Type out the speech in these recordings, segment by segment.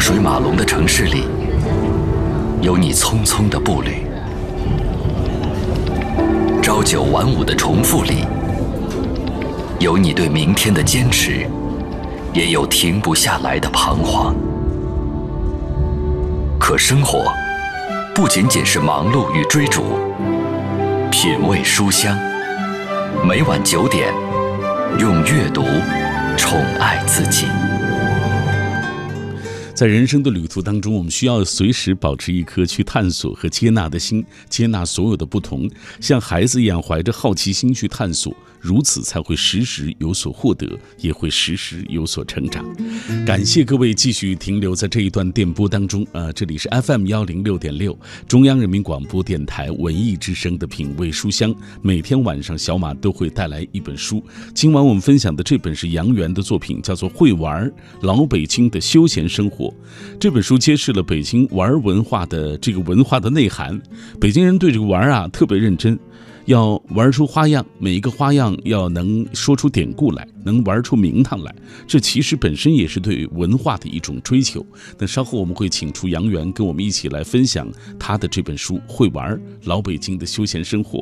车水马龙的城市里，有你匆匆的步履；朝九晚五的重复里，有你对明天的坚持，也有停不下来的彷徨。可生活不仅仅是忙碌与追逐，品味书香，每晚九点，用阅读宠爱自己。在人生的旅途当中，我们需要随时保持一颗去探索和接纳的心，接纳所有的不同，像孩子一样怀着好奇心去探索。如此才会时时有所获得，也会时时有所成长。感谢各位继续停留在这一段电波当中。呃，这里是 FM 幺零六点六，中央人民广播电台文艺之声的品味书香。每天晚上，小马都会带来一本书。今晚我们分享的这本是杨元的作品，叫做《会玩老北京的休闲生活》。这本书揭示了北京玩文化的这个文化的内涵。北京人对这个玩啊特别认真。要玩出花样，每一个花样要能说出典故来，能玩出名堂来，这其实本身也是对文化的一种追求。那稍后我们会请出杨元，跟我们一起来分享他的这本书《会玩老北京的休闲生活》。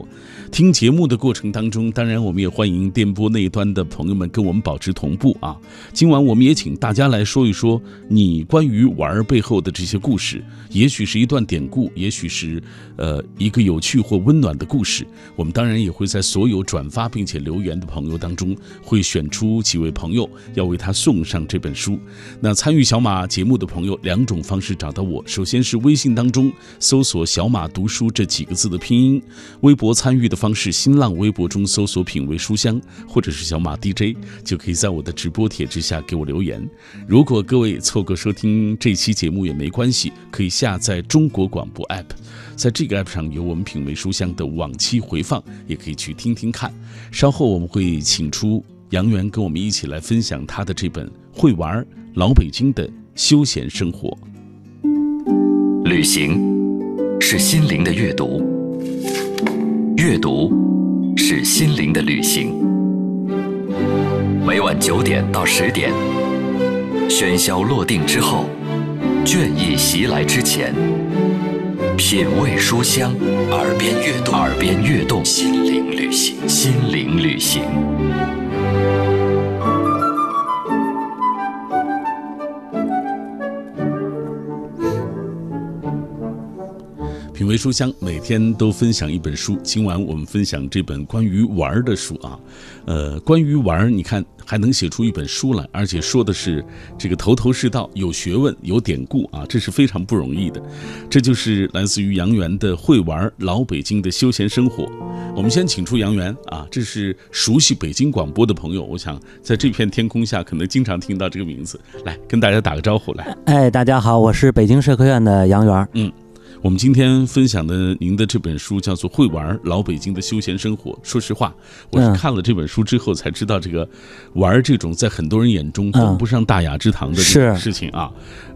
听节目的过程当中，当然我们也欢迎电波那一端的朋友们跟我们保持同步啊。今晚我们也请大家来说一说你关于玩背后的这些故事，也许是一段典故，也许是呃一个有趣或温暖的故事。我们当然也会在所有转发并且留言的朋友当中，会选出几位朋友，要为他送上这本书。那参与小马节目的朋友，两种方式找到我：首先是微信当中搜索“小马读书”这几个字的拼音；微博参与的方式，新浪微博中搜索“品味书香”或者是“小马 DJ”，就可以在我的直播帖之下给我留言。如果各位错过收听这期节目也没关系，可以下载中国广播 app。在这个 app 上有我们品味书香的往期回放，也可以去听听看。稍后我们会请出杨元跟我们一起来分享他的这本《会玩老北京的休闲生活》。旅行是心灵的阅读，阅读是心灵的旅行。每晚九点到十点，喧嚣落定之后，倦意袭来之前。品味书香，耳边悦动，耳边悦动，心灵旅行，心灵旅行。品味书香，每天都分享一本书。今晚我们分享这本关于玩儿的书啊，呃，关于玩儿，你看。还能写出一本书来，而且说的是这个头头是道，有学问，有典故啊，这是非常不容易的。这就是来自于杨元的《会玩老北京的休闲生活》。我们先请出杨元啊，这是熟悉北京广播的朋友，我想在这片天空下可能经常听到这个名字，来跟大家打个招呼来。哎，大家好，我是北京社科院的杨元。嗯。我们今天分享的您的这本书叫做《会玩老北京的休闲生活》。说实话，我是看了这本书之后才知道，这个玩这种在很多人眼中端不上大雅之堂的事情啊，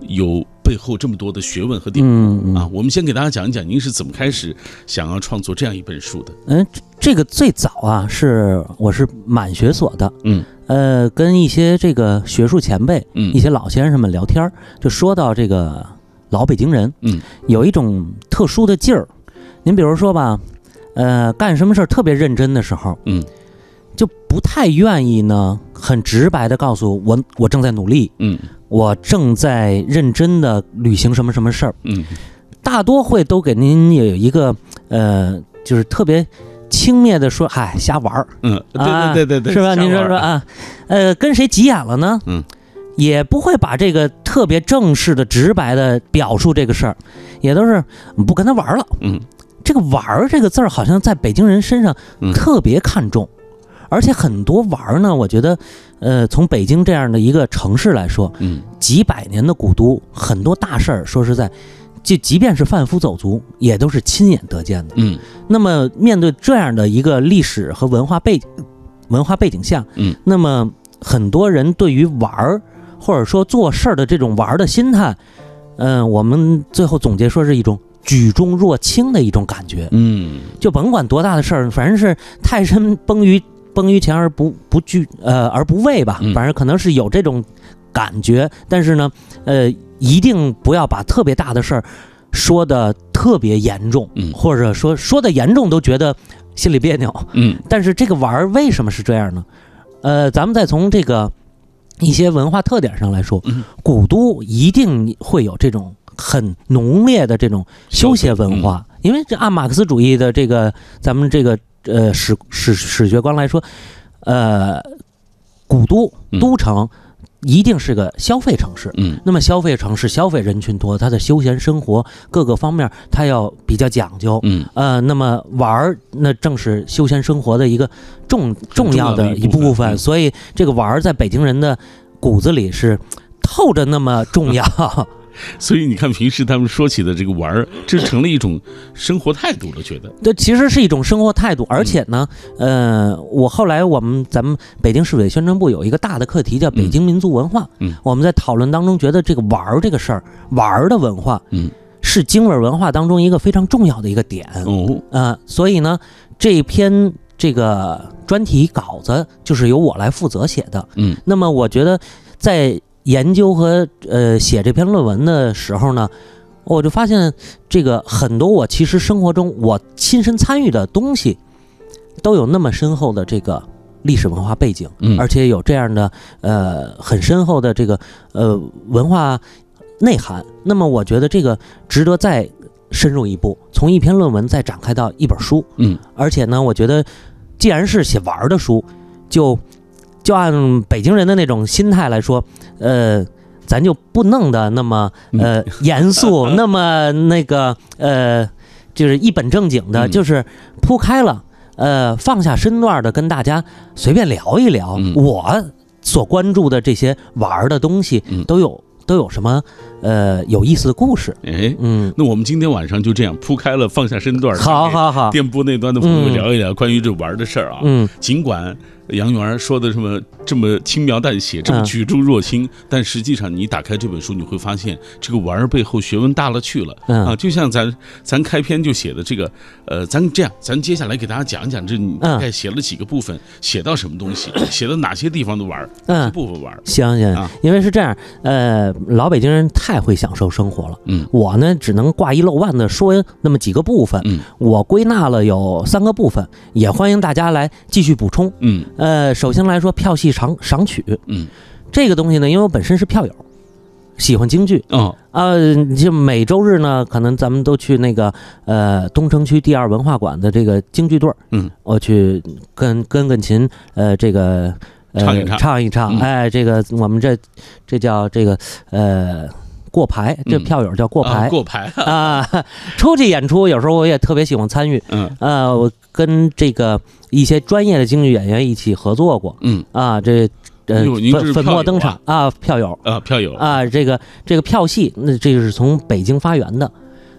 有背后这么多的学问和典故啊。我们先给大家讲一讲，您是怎么开始想要创作这样一本书的？嗯，这个最早啊，是我是满学所的，嗯，呃，跟一些这个学术前辈，嗯，一些老先生们聊天，就说到这个。老北京人，嗯，有一种特殊的劲儿。您比如说吧，呃，干什么事儿特别认真的时候，嗯，就不太愿意呢，很直白的告诉我，我正在努力，嗯，我正在认真的履行什么什么事儿，嗯，大多会都给您有一个，呃，就是特别轻蔑的说，嗨，瞎玩儿，嗯，对对对对对，是吧？您说说啊，呃，跟谁急眼了呢？嗯。也不会把这个特别正式的、直白的表述这个事儿，也都是不跟他玩了。嗯，这个“玩”这个字儿好像在北京人身上特别看重，而且很多玩儿呢，我觉得，呃，从北京这样的一个城市来说，嗯，几百年的古都，很多大事儿，说实在，就即便是贩夫走卒，也都是亲眼得见的。嗯，那么面对这样的一个历史和文化背文化背景下，嗯，那么很多人对于玩儿。或者说做事儿的这种玩的心态，嗯，我们最后总结说是一种举重若轻的一种感觉，嗯，就甭管多大的事儿，反正是泰山崩于崩于前而不不惧，呃而不畏吧，反正可能是有这种感觉。但是呢，呃，一定不要把特别大的事儿说的特别严重，嗯或者说说的严重都觉得心里别扭。嗯但是这个玩儿为什么是这样呢？呃，咱们再从这个一些文化特点上来说，嗯。古都一定会有这种很浓烈的这种休闲文化，因为这按马克思主义的这个咱们这个呃史史史学观来说，呃，古都嗯。都城一定是个消费城市。嗯那么消费城市消费人群多，它的休闲生活各个方面它要比较讲究。嗯呃，那么玩儿那正是休闲生活的一个重重重要要的的一部分部分，嗯所以这个玩儿在北京人的骨子里是透着那么重要。所以你看，平时他们说起的这个玩儿，这成了一种生活态度了，觉得。对其实是一种生活态度，而且呢，呃，我后来我们咱们北京市委宣传部有一个大的课题叫北京民族文化，嗯。我们在讨论当中觉得这个玩儿这个事儿，玩儿的文化，嗯，是京味儿文化当中一个非常重要的一个点。哦，呃，所以呢，这一篇这个专题稿子就是由我来负责写的。嗯，那么我觉得在研究和呃写这篇论文的时候呢，我就发现这个很多我其实生活中我亲身参与的东西，都有那么深厚的这个历史文化背景，嗯而且有这样的呃很深厚的这个呃文化内涵。那么我觉得这个值得再深入一步，从一篇论文再展开到一本书。嗯而且呢，我觉得既然是写玩儿的书，就就按北京人的那种心态来说，呃，咱就不弄得那么呃 严肃，那么那个呃，就是一本正经的，嗯。就是铺开了，呃，放下身段的跟大家随便聊一聊，嗯。我所关注的这些玩儿的东西嗯。都有都有什么呃有意思的故事，哎，嗯，那我们今天晚上就这样铺开了，放下身段儿，好好好，电波那端的朋友嗯。聊一聊关于这玩儿的事儿啊。嗯。尽管杨元儿说的这么这么轻描淡写，这么嗯举重若轻，但实际上你打开这本书，你会发现这个玩儿背后学问大了去了。嗯啊，就像咱咱开篇就写的这个，呃，咱这样，咱接下来给大家讲一讲，这你大概写了几个部分，写到什么东西，写到哪些地方的玩儿，哪些嗯。部分玩儿。行行啊，因为是这样，呃，老北京人太会享受生活了。嗯我呢，只能挂一漏万的说那么几个部分。嗯我归纳了有三个部分，也欢迎大家来继续补充。嗯呃，首先来说票戏赏赏曲。嗯。这个东西呢，因为我本身是票友，喜欢京剧。哦。呃，就每周日呢，可能咱们都去那个呃东城区第二文化馆的这个京剧队儿，嗯，我去跟跟跟琴，呃，这个呃唱一唱。唱一唱，嗯。哎，这个我们这这叫这个呃过牌，这嗯票友叫过啊牌。过牌，啊。出去演出，有时候我也特别喜欢参与，嗯。呃，我跟这个一些专业的京剧演员一起合作过。嗯。啊，这呃粉粉墨登场。啊，票友。啊票友。啊，这个这个票戏，那这个是从北京发源的，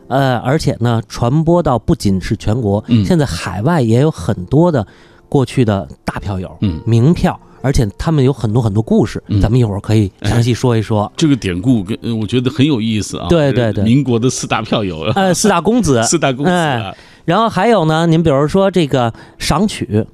呃，而且呢，传播到不仅是全国，嗯。现在海外也有很多的过去的大票友、嗯。名票，而且他们有很多很多故事，嗯咱们一会儿可以详细说一说。这个典故跟呃我觉得很有意思啊。对对对民国的四大票友，呃，四大公子，四大公子啊，然后还有呢，您比如说这个赏曲，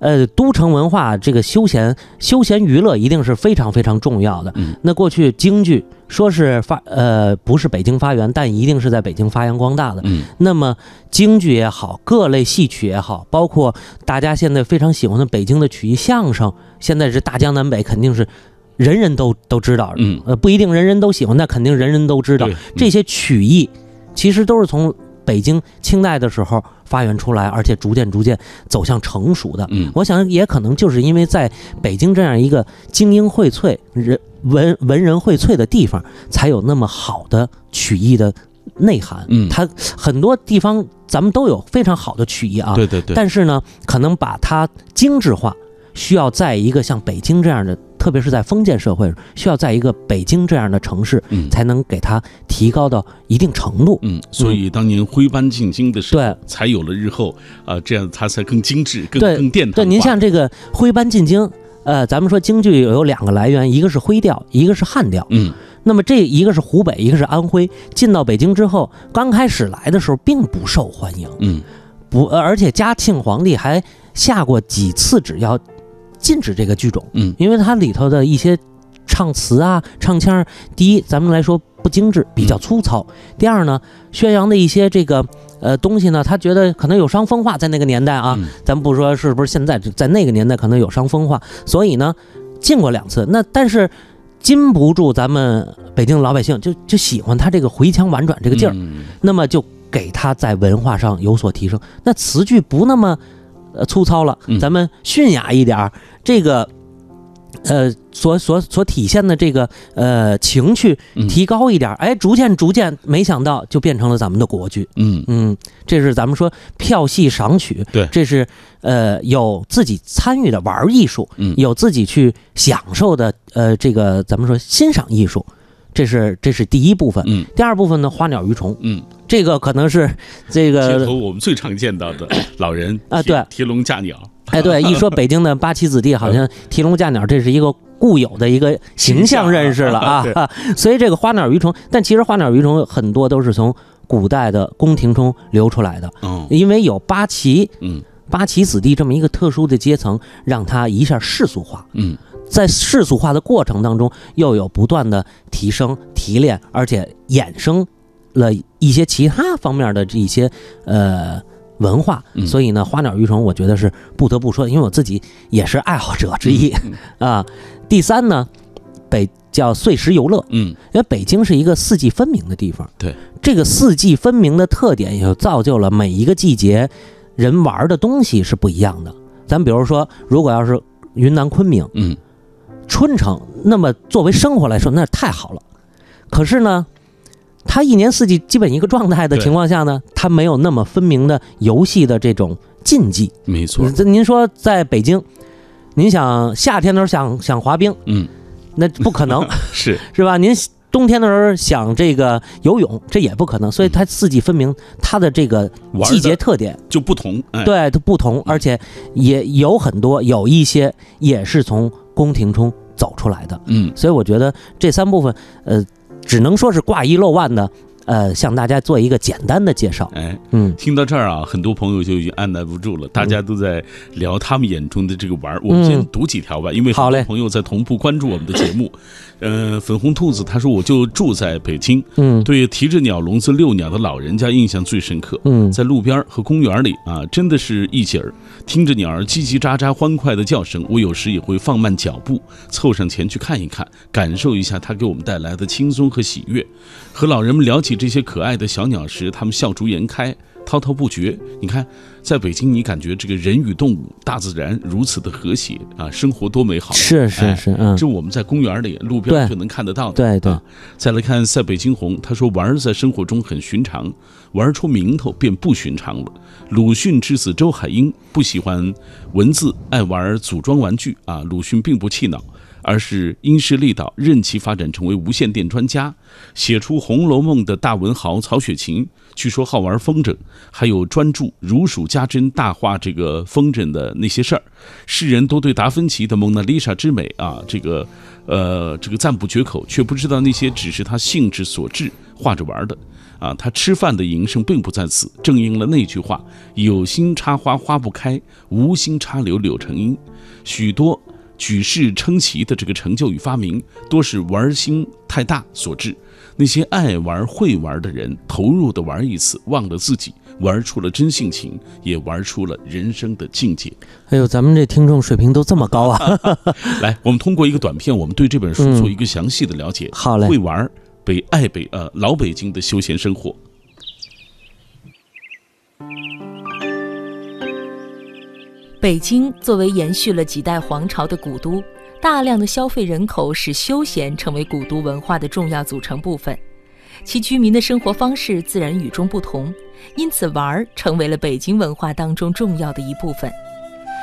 呃，都城文化这个休闲休闲娱乐一定是非常非常重要的。嗯那过去京剧说是发呃不是北京发源，但一定是在北京发扬光大的。嗯那么京剧也好，各类戏曲也好，包括大家现在非常喜欢的北京的曲艺相声，现在是大江南北，肯定是人人都都知道。嗯，呃，不一定人人都喜欢，那肯定人人都知道对。这些曲艺其实都是从北京清代的时候发源出来，而且逐渐逐渐走向成熟的。嗯我想也可能就是因为在北京这样一个精英荟萃、人文文人荟萃的地方，才有那么好的曲艺的内涵。嗯它很多地方咱们都有非常好的曲艺啊，对对对，但是呢，可能把它精致化，需要在一个像北京这样的，特别是在封建社会，需要在一个北京这样的城市，嗯才能给它提高到一定程度。嗯，所以当年徽班进京的时候，对才有了日后啊，这样它才更精致、更更殿堂对，您像这个徽班进京，呃，咱们说京剧有两个来源，一个是徽调，一个是汉调。嗯那么这一个是湖北，一个是安徽。进到北京之后，刚开始来的时候并不受欢迎，嗯不，呃而且嘉庆皇帝还下过几次旨要禁止这个剧种，嗯。因为它里头的一些唱词啊、唱腔，第一，咱们来说不精致，比较粗糙；第二呢，宣扬的一些这个呃东西呢，他觉得可能有伤风化，在那个年代啊，嗯。咱不说是不是现在，在那个年代可能有伤风化，所以呢，禁过两次。那但是禁不住咱们北京老百姓就就喜欢他这个回腔婉转这个劲儿，嗯。那么就给他在文化上有所提升。那词句不那么呃粗糙了嗯，咱们驯雅一点儿，这个。呃，所所所体现的这个呃情趣嗯提高一点儿，哎，逐渐逐渐，没想到就变成了咱们的国剧。嗯嗯，这是咱们说票戏赏曲，对这是呃有自己参与的玩艺术，嗯有自己去享受的呃这个咱们说欣赏艺术，这是这是第一部分。嗯第二部分呢，花鸟鱼虫，嗯，这个可能是这街个头我们最常见到的老人啊对提提笼架鸟，哎，对，一说北京的八旗子弟，好像提笼架鸟，这是一个固有的一个形象认识了啊对。所以这个花鸟鱼虫，但其实花鸟鱼虫很多都是从古代的宫廷中流出来的，嗯因为有八旗。嗯八旗子弟这么一个特殊的阶层，让它一下世俗化，嗯在世俗化的过程当中，又有不断的提升、提炼，而且衍生了一些其他方面的这一些呃文化。嗯所以呢，花鸟鱼虫，我觉得是不得不说的，因为我自己也是爱好者之一、嗯 啊。第三呢，北叫碎石游乐，嗯因为北京是一个四季分明的地方。对，这个四季分明的特点，也就造就了每一个季节人玩的东西是不一样的。咱比如说，如果要是云南昆明嗯春城，那么作为生活来说，那太好了。可是呢，它一年四季基本一个状态的情况下呢，它没有那么分明的游戏的这种禁忌。没错，这您说在北京，您想夏天的时候想想滑冰，嗯那不可能。是是吧？您冬天的时候想这个游泳，这也不可能。所以它四季分明，它的这个季节特点就不同，哎，对它不同，而且也有很多有一些也是从宫廷中走出来的。嗯所以我觉得这三部分，呃，只能说是挂一漏万的，呃，向大家做一个简单的介绍。哎。嗯听到这儿啊，很多朋友就已经按捺不住了，大家都在聊他们眼中的这个玩儿。我们先读几条吧，因为很好嘞多朋友在同步关注我们的节目。呃，粉红兔子他说，我就住在北京，嗯对提着鸟笼子遛鸟的老人家印象最深刻。嗯在路边和公园里啊，真的是一景儿，听着鸟儿叽叽喳喳、欢快的叫声，我有时也会放慢脚步，凑上前去看一看，感受一下它给我们带来的轻松和喜悦。和老人们聊起这些可爱的小鸟时，它们笑逐颜开，滔滔不绝。你看，在北京，你感觉这个人与动物、大自然如此的和谐啊，生活多美好。是是哎是，嗯，这我们在公园里、路边就能看得到的。对对啊再来看塞北惊鸿，他说玩儿在生活中很寻常，玩出名头便不寻常了。鲁迅之子周海婴不喜欢文字，爱玩组装玩具啊。鲁迅并不气恼，而是因势利导，任其发展成为无线电专家，写出《红楼梦》的大文豪曹雪芹。据说好玩风筝，还有专注如数家珍大画这个风筝的那些事儿，世人都对达芬奇的《蒙娜丽莎》之美啊，这个呃这个赞不绝口，却不知道那些只是他兴致所致画着玩的啊。他吃饭的营生并不在此，正应了那句话：有心插花花不开，无心插柳柳成荫。许多举世称奇的这个成就与发明，多是玩心太大所致。那些爱玩会玩的人，投入的玩一次，忘了自己，玩出了真性情，也玩出了人生的境界。哎呦，咱们这听众水平都这么高啊！来，我们通过一个短片，我们对这本书做一个详细的了解。好嘞会玩北爱北呃老北京的休闲生活。北京作为延续了几代皇朝的古都，大量的消费人口使休闲成为古都文化的重要组成部分，其居民的生活方式自然与众不同，因此玩儿成为了北京文化当中重要的一部分。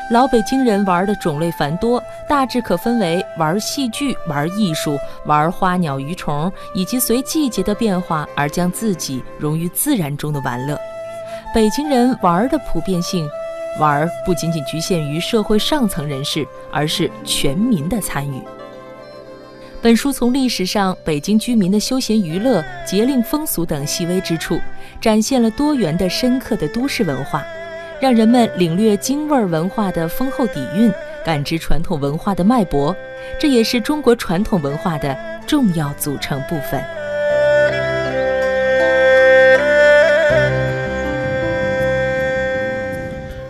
老北京人玩的种类繁多，大致可分为玩戏剧、玩艺术、玩花鸟鱼虫，以及随季节的变化而将自己融于自然中的玩乐。北京人玩儿的普遍性，玩儿不仅仅局限于社会上层人士，而是全民的参与。本书从历史上北京居民的休闲娱乐、节令风俗等细微之处，展现了多元的、深刻的都市文化，让人们领略京味儿文化的丰厚底蕴，感知传统文化的脉搏，这也是中国传统文化的重要组成部分。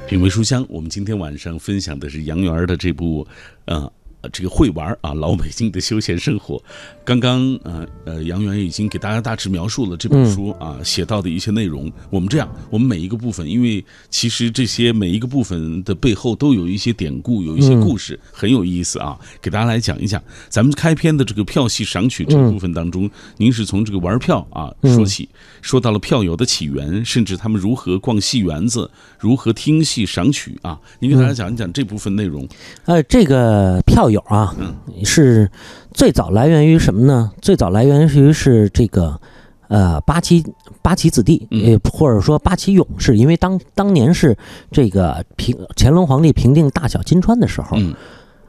品味书香，我们今天晚上分享的是杨元儿的这部，呃。呃，这个会玩啊，老北京的休闲生活。刚刚呃呃，杨元已经给大家大致描述了这本书啊写到的一些内容。我们这样，我们每一个部分，因为其实这些每一个部分的背后都有一些典故，有一些故事，很有意思啊。给大家来讲一讲。咱们开篇的这个票戏赏曲这个部分当中，您是从这个玩票啊说起，说到了票友的起源，甚至他们如何逛戏园子，如何听戏赏曲啊。您给大家讲一讲这部分内容。呃，这个票。有啊，是最早来源于什么呢？最早来源于是这个呃八旗八旗子弟，呃或者说八旗勇士，因为当当年是这个平乾隆皇帝平定大小金川的时候，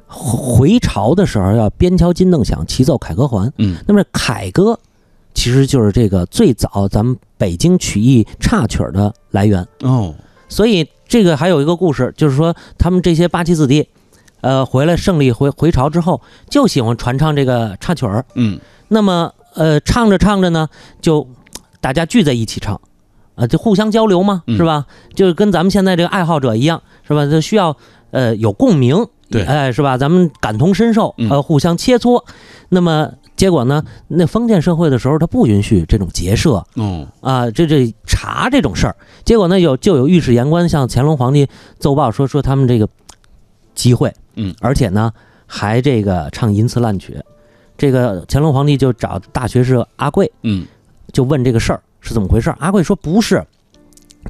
回朝的时候要边敲金镫响，齐奏凯歌还。嗯，那么凯歌其实就是这个最早咱们北京曲艺插曲的来源哦。所以这个还有一个故事，就是说他们这些八旗子弟。呃，回来胜利回回朝之后，就喜欢传唱这个插曲儿。嗯，那么呃，唱着唱着呢，就大家聚在一起唱，啊，就互相交流嘛，是吧？就跟咱们现在这个爱好者一样，是吧？就需要呃有共鸣，对，哎，是吧？咱们感同身受，呃，互相切磋。那么结果呢？那封建社会的时候，他不允许这种结社，哦，啊，这这查这种事儿。结果呢，有就有御史言官向乾隆皇帝奏报说说他们这个机会。嗯，而且呢，还这个唱淫词滥曲，这个乾隆皇帝就找大学士阿贵，嗯，就问这个事儿是怎么回事。阿贵说不是，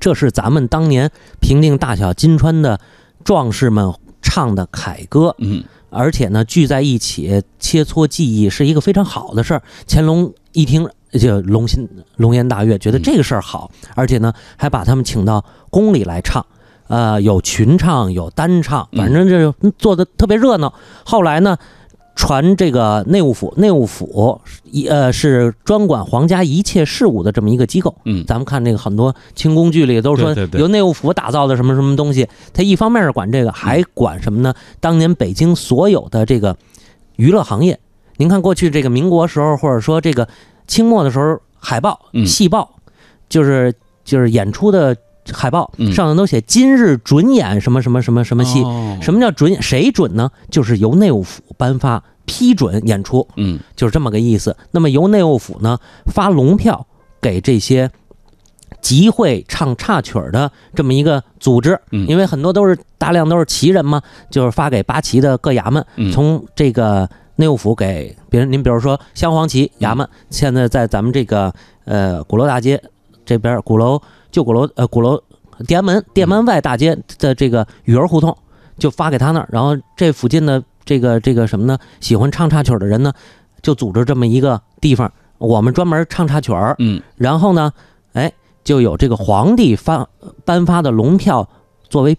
这是咱们当年平定大小金川的壮士们唱的凯歌，嗯，而且呢聚在一起切磋技艺是一个非常好的事儿。乾隆一听就龙心龙颜大悦，觉得这个事儿好，而且呢还把他们请到宫里来唱。呃，有群唱，有单唱，反正就是做的特别热闹。后来呢，传这个内务府，内务府一呃是专管皇家一切事务的这么一个机构。嗯，咱们看那个很多清宫剧里都说由内务府打造的什么什么东西，它一方面是管这个，还管什么呢？当年北京所有的这个娱乐行业，您看过去这个民国时候，或者说这个清末的时候，海报、戏报，就是就是演出的。海报上头都写今日准演什么什么什么什么戏？什么叫准？谁准呢？就是由内务府颁发批准演出，嗯，就是这么个意思。那么由内务府呢发龙票给这些集会唱插曲的这么一个组织，因为很多都是大量都是旗人嘛，就是发给八旗的各衙门，从这个内务府给别人。您比如说镶黄旗衙门，现在在咱们这个呃鼓楼大街这边鼓楼。旧鼓楼呃，鼓楼天安门天安门外大街的这个雨儿胡同，就发给他那儿。然后这附近的这个这个什么呢？喜欢唱插曲的人呢，就组织这么一个地方，我们专门唱插曲儿。嗯，然后呢，哎，就有这个皇帝发颁发的龙票作为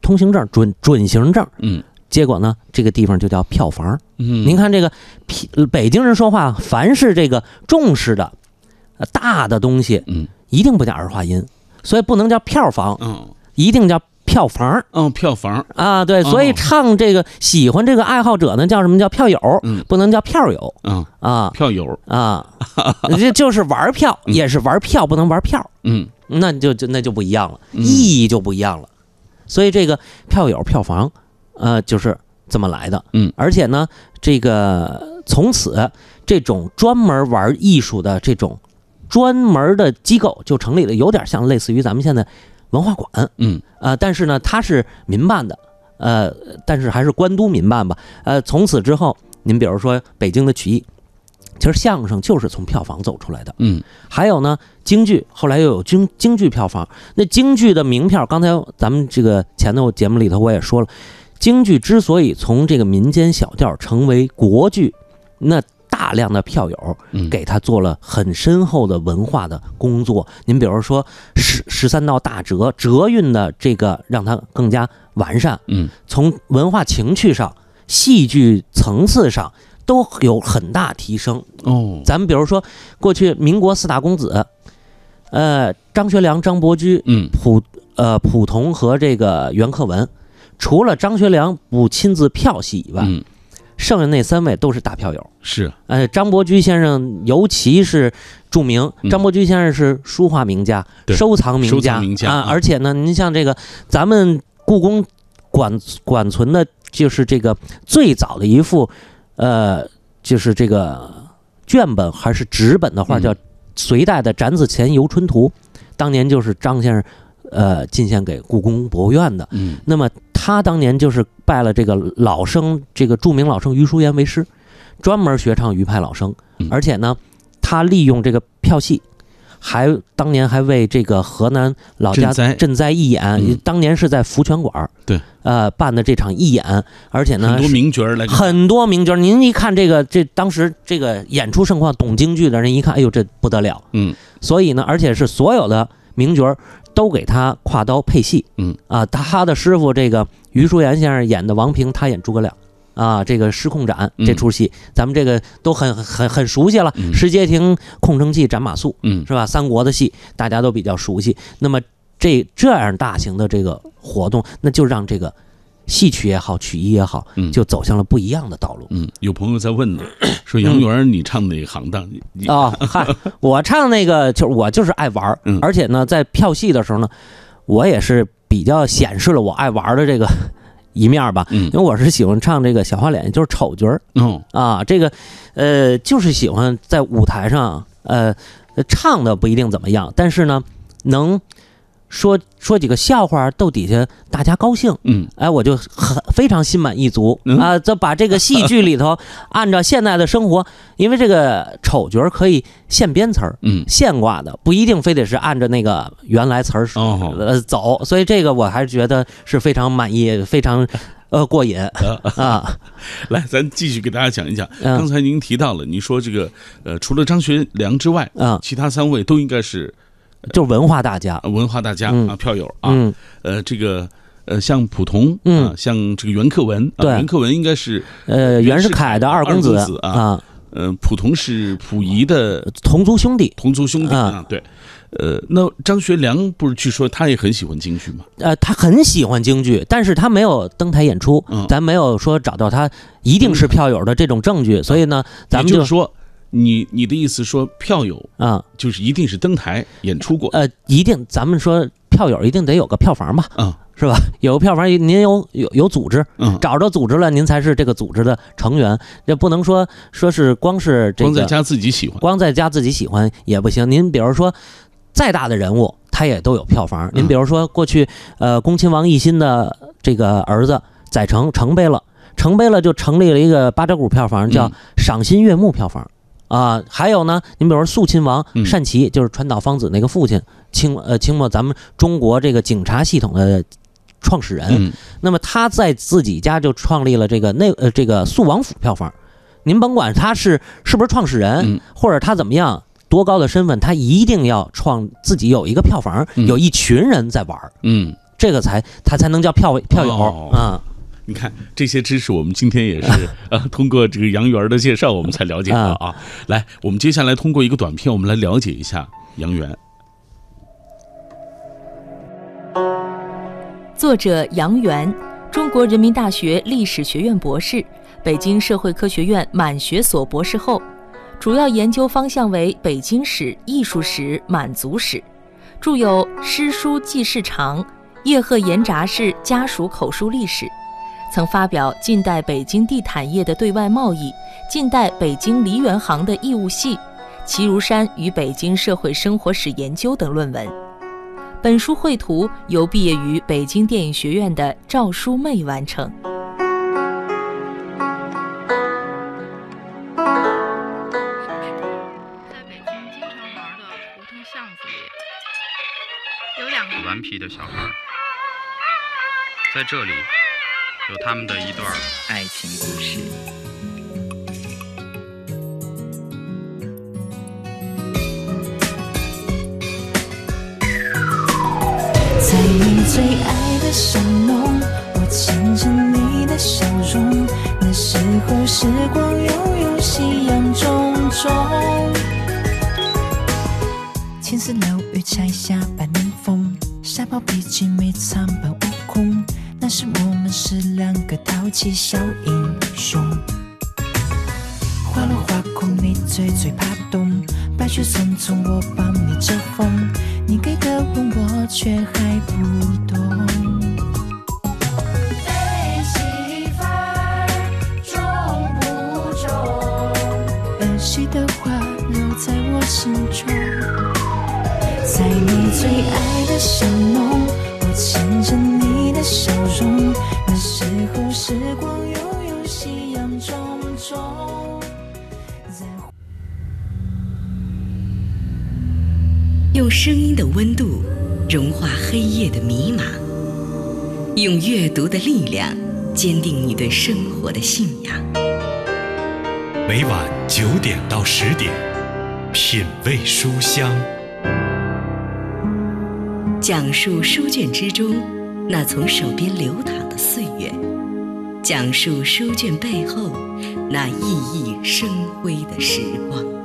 通行证、准准行证。嗯，结果呢，这个地方就叫票房。嗯，您看这个，北京人说话，凡是这个重视的大的东西，嗯，一定不讲儿化音。所以不能叫票房，嗯，一定叫票房，嗯，票房。啊，对，所以唱这个喜欢这个爱好者呢，叫什么叫票友，嗯，不能叫票友，嗯。啊，票友。啊，这就是玩票，也是玩票，不能玩票，嗯，那就就那就不一样了，意义就不一样了。所以这个票友票房，呃，就是这么来的，嗯，而且呢，这个从此这种专门玩艺术的这种。专门的机构就成立了，有点像类似于咱们现在文化馆，嗯。啊，但是呢，它是民办的，呃，但是还是官督民办吧，呃，从此之后，您比如说北京的曲艺，其实相声就是从票房走出来的，嗯，还有呢，京剧后来又有京京剧票房，那京剧的名票，刚才咱们这个前头节目里头我也说了，京剧之所以从这个民间小调成为国剧，那。大量的票友给他做了很深厚的文化的工作。您比如说十十三道大折折韵的这个，让他更加完善。嗯，从文化情趣上、戏剧层次上都有很大提升。哦，咱们比如说过去民国四大公子，呃，张学良、张伯驹，嗯，蒲呃溥同和这个袁克文，除了张学良不亲自票戏以外，嗯，剩下那三位都是大票友。是，呃，张伯驹先生尤其是著名。嗯张伯驹先生是书画名家、对收藏名家啊，藏名家啊而且呢，您像这个咱们故宫管管存的，就是这个最早的一幅，呃，就是这个卷本还是纸本的画，嗯叫隋代的《展子虔游春图》，当年就是张先生呃进献给故宫博物院的。嗯那么他当年就是拜了这个老生，这个著名老生于淑妍为师，专门学唱余派老生。嗯，而且呢，他利用这个票戏，还当年还为这个河南老家赈灾。义演，嗯。当年是在福泉馆儿对，呃办的这场义演，而且呢很多名角儿来很多名角儿，您一看这个这当时这个演出盛况，懂京剧的人一看，哎呦这不得了，嗯。所以呢，而且是所有的名角儿都给他挎刀配戏。嗯啊，他的师傅这个于淑妍先生演的王平，他演诸葛亮。啊，这个失控斩嗯这出戏，咱们这个都很很很熟悉了。嗯石阶亭空城计斩马谡嗯是吧？三国的戏大家都比较熟悉。那么这这样大型的这个活动，那就让这个戏曲也好，曲艺也好，嗯，就走向了不一样的道路。嗯，有朋友在问呢，说杨元儿你唱哪行当？你你啊、嗨，我唱那个就是我就是爱玩儿嗯而且呢，在票戏的时候呢，我也是比较显示了我爱玩儿的这个 一面吧。嗯因为我是喜欢唱这个小花脸，就是丑角啊，这个呃，就是喜欢在舞台上呃唱的不一定怎么样，但是呢，能说说几个笑话逗底下大家高兴，嗯哎，我就很非常心满意足嗯啊！就把这个戏剧里头 按照现在的生活，因为这个丑角可以现编词儿、嗯现挂的，不一定非得是按照那个原来词儿哦呃走，所以这个我还是觉得是非常满意，非常呃过瘾啊。来，咱继续给大家讲一讲。刚嗯才您提到了，您说这个呃，除了张学良之外，啊，其他三位都应该是就文化大家，呃文化大家嗯啊，票友啊，嗯呃，这个呃，像蒲同，嗯啊，像这个袁克文，啊对袁克文应该是，呃，袁世凯的二公子啊啊，呃，蒲同是溥仪的同族兄弟。同族兄弟啊啊，对，呃，那张学良不是据说他也很喜欢京剧吗？呃，他很喜欢京剧，但是他没有登台演出，嗯咱没有说找到他一定是票友的这种证据，所以呢，咱们就说，你你的意思说票友啊，就是一定是登台演出过呃，一定咱们说票友一定得有个票房吧，啊？是吧？有个票房，您有有有组织，嗯，找着组织了，您才是这个组织的成员，这不能说说是光是这个光在家自己喜欢，光在家自己喜欢也不行。您比如说，再大的人物，他也都有票房。您比如说，过去呃，恭亲王奕欣的这个儿子载成成碑了，成碑了就成立了一个八折股票房，叫嗯赏心悦目票房。啊，还有呢，你比如说肃亲王嗯单琦，就是川岛芳子那个父亲，清呃清末咱们中国这个警察系统的创始人。嗯那么他在自己家就创立了这个内呃这个肃王府票房。您甭管他是是不是创始人，嗯或者他怎么样，多高的身份，他一定要创自己有一个票房，嗯有一群人在玩儿，嗯。这个才他才能叫票票友哦啊。你看这些知识，我们今天也是 呃通过这个杨元的介绍，我们才了解到啊。来，我们接下来通过一个短片，我们来了解一下杨元。作者杨元，中国人民大学历史学院博士，北京社会科学院满学所博士后，主要研究方向为北京史、艺术史、满族史，著有《诗书记事长》《叶赫延札氏家属口述历史》，曾发表《近代北京地毯业的对外贸易》《近代北京梨园行的义务系》《齐如山与北京社会生活史研究》等论文。本书绘图由毕业于北京电影学院的赵淑妹完成。在北京经常玩的胡同巷子里，有两个顽皮的小孩，在这里有他们的一段爱情故事。在你最爱的巷弄，我牵着你的笑容，那时候时光悠悠，夕阳种种。青丝楼雨拆下百年风，沙包笔记没藏本悟空，那是我们是两个淘气小英雄。花落花空，你最最怕冻；白雪匆匆，我帮你遮风。你给的吻，我却还不懂。背媳妇儿重不重？儿戏的话留在我心中，在你最爱的小弄，我牵着你的笑容。那时候时光悠悠，夕阳重重。在用声音的温度融化黑夜的迷茫，用阅读的力量坚定你对生活的信仰。每晚九点到十点，品味书香。讲述书卷之中那从手边流淌的岁月，讲述书卷背后那熠熠生辉的时光。